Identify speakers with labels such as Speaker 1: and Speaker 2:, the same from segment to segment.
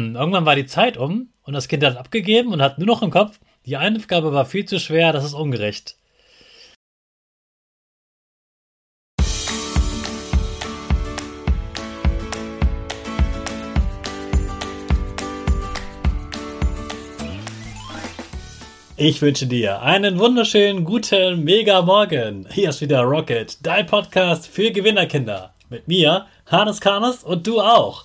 Speaker 1: Irgendwann war die Zeit um und das Kind hat abgegeben und hat nur noch im Kopf, die Aufgabe war viel zu schwer, das ist ungerecht. Ich wünsche dir einen wunderschönen guten Mega Morgen. Hier ist wieder Rocket, dein Podcast für Gewinnerkinder. Mit mir, Hannes Karnes und du auch.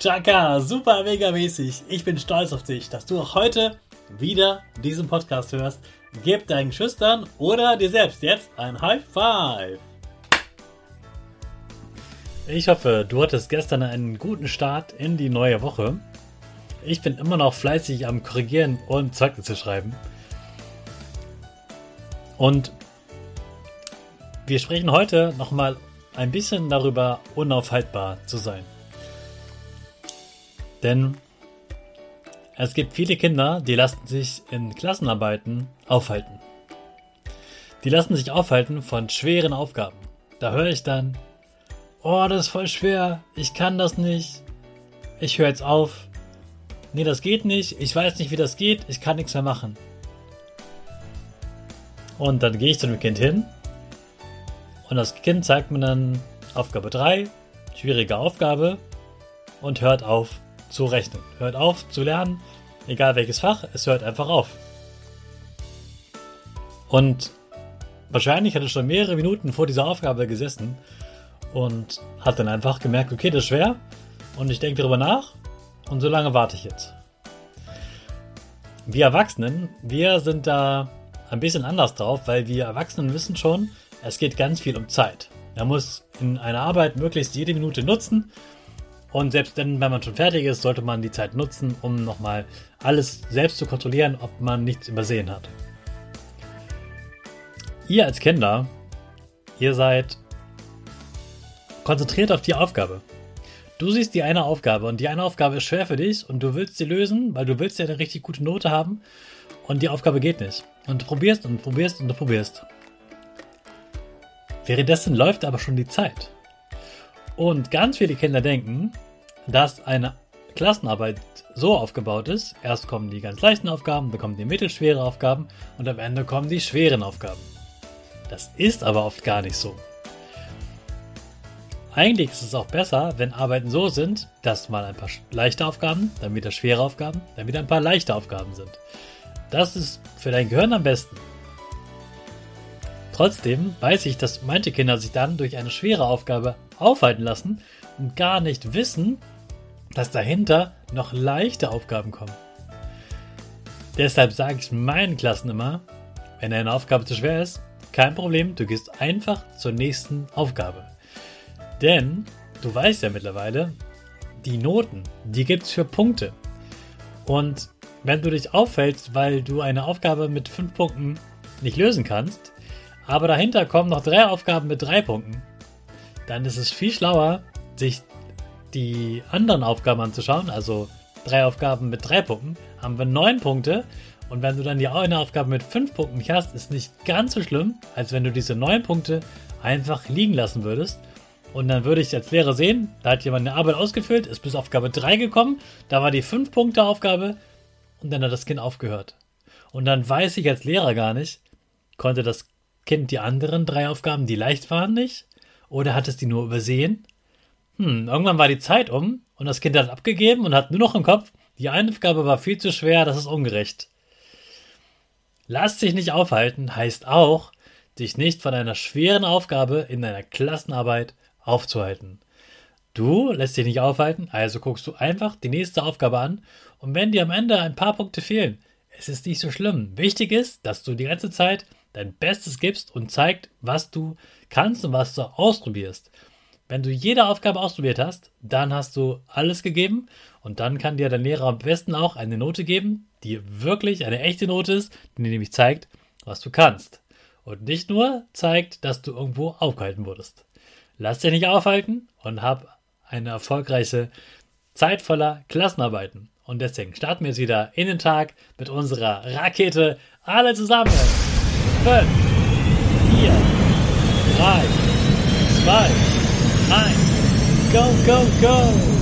Speaker 1: Chaka, super mega mäßig. Ich bin stolz auf dich, dass du auch heute wieder diesen Podcast hörst. Gib deinen Schüchtern oder dir selbst jetzt ein High Five. Ich hoffe, du hattest gestern einen guten Start in die neue Woche. Ich bin immer noch fleißig am Korrigieren und Zeugnisse schreiben. Und wir sprechen heute nochmal ein bisschen darüber, unaufhaltbar zu sein. Denn es gibt viele Kinder, die lassen sich in Klassenarbeiten aufhalten. Die lassen sich aufhalten von schweren Aufgaben. Da höre ich dann, oh, das ist voll schwer, ich kann das nicht, ich höre jetzt auf, nee, das geht nicht, ich weiß nicht, wie das geht, ich kann nichts mehr machen. Und dann gehe ich zu dem Kind hin und das Kind zeigt mir dann Aufgabe 3, schwierige Aufgabe und hört auf zu rechnen. Hört auf zu lernen, egal welches Fach, es hört einfach auf. Und wahrscheinlich hat er schon mehrere Minuten vor dieser Aufgabe gesessen und hat dann einfach gemerkt, okay, das ist schwer und ich denke darüber nach und so lange warte ich jetzt. Wir Erwachsenen, wir sind da ein bisschen anders drauf, weil wir Erwachsenen wissen schon, es geht ganz viel um Zeit. Er muss in einer Arbeit möglichst jede Minute nutzen und selbst dann, wenn man schon fertig ist, sollte man die Zeit nutzen, um nochmal alles selbst zu kontrollieren, ob man nichts übersehen hat. Ihr als Kinder, ihr seid konzentriert auf die Aufgabe. Du siehst die eine Aufgabe und die eine Aufgabe ist schwer für dich und du willst sie lösen, weil du willst ja eine richtig gute Note haben und die Aufgabe geht nicht. Und du probierst und probierst und du probierst. Währenddessen läuft aber schon die Zeit. Und ganz viele Kinder denken, dass eine Klassenarbeit so aufgebaut ist, erst kommen die ganz leichten Aufgaben, dann kommen die mittelschwere Aufgaben und am Ende kommen die schweren Aufgaben. Das ist aber oft gar nicht so. Eigentlich ist es auch besser, wenn Arbeiten so sind, dass mal ein paar leichte Aufgaben, dann wieder schwere Aufgaben, dann wieder ein paar leichte Aufgaben sind. Das ist für dein Gehirn am besten. Trotzdem weiß ich, dass manche Kinder sich dann durch eine schwere Aufgabe aufhalten lassen meisten gar nicht wissen, dass dahinter noch leichte Aufgaben kommen. Deshalb sage ich meinen Klassen immer, wenn eine Aufgabe zu schwer ist, kein Problem, du gehst einfach zur nächsten Aufgabe. Denn du weißt ja mittlerweile, die Noten, die gibt es für Punkte. Und wenn du dich auffällst, weil du eine Aufgabe mit fünf Punkten nicht lösen kannst, aber dahinter kommen noch drei Aufgaben mit drei Punkten, dann ist es viel schlauer, sich die anderen Aufgaben anzuschauen. Also drei Aufgaben mit drei Punkten, haben wir neun Punkte. Und wenn du dann die eine Aufgabe mit fünf Punkten nicht hast, ist nicht ganz so schlimm, als wenn du diese neun Punkte einfach liegen lassen würdest. Und dann würde ich als Lehrer sehen, da hat jemand eine Arbeit ausgefüllt, ist bis Aufgabe 3 gekommen, da war die 5-Punkte-Aufgabe und dann hat das Kind aufgehört. Und dann weiß ich als Lehrer gar nicht, konnte das Kind die anderen drei Aufgaben, die leicht waren, nicht? Oder hat es die nur übersehen? Hm, irgendwann war die Zeit um und das Kind hat abgegeben und hat nur noch im Kopf, die Aufgabe war viel zu schwer, das ist ungerecht. Lass dich nicht aufhalten heißt auch, dich nicht von einer schweren Aufgabe in deiner Klassenarbeit aufzuhalten. Du lässt dich nicht aufhalten, also guckst du einfach die nächste Aufgabe an und wenn dir am Ende ein paar Punkte fehlen, es ist nicht so schlimm. Wichtig ist, dass du die ganze Zeit dein Bestes gibst und zeigt, was du kannst und was du ausprobierst. Wenn du jede Aufgabe ausprobiert hast, dann hast du alles gegeben und dann kann dir der Lehrer am besten auch eine Note geben, die wirklich eine echte Note ist, die dir nämlich zeigt, was du kannst. Und nicht nur zeigt, dass du irgendwo aufgehalten wurdest. Lass dich nicht aufhalten und hab eine erfolgreiche Zeit voller Klassenarbeiten. Und deswegen starten wir jetzt wieder in den Tag mit unserer Rakete. Alle zusammen. 5, 4, 3, 2, 1. Go, go, go!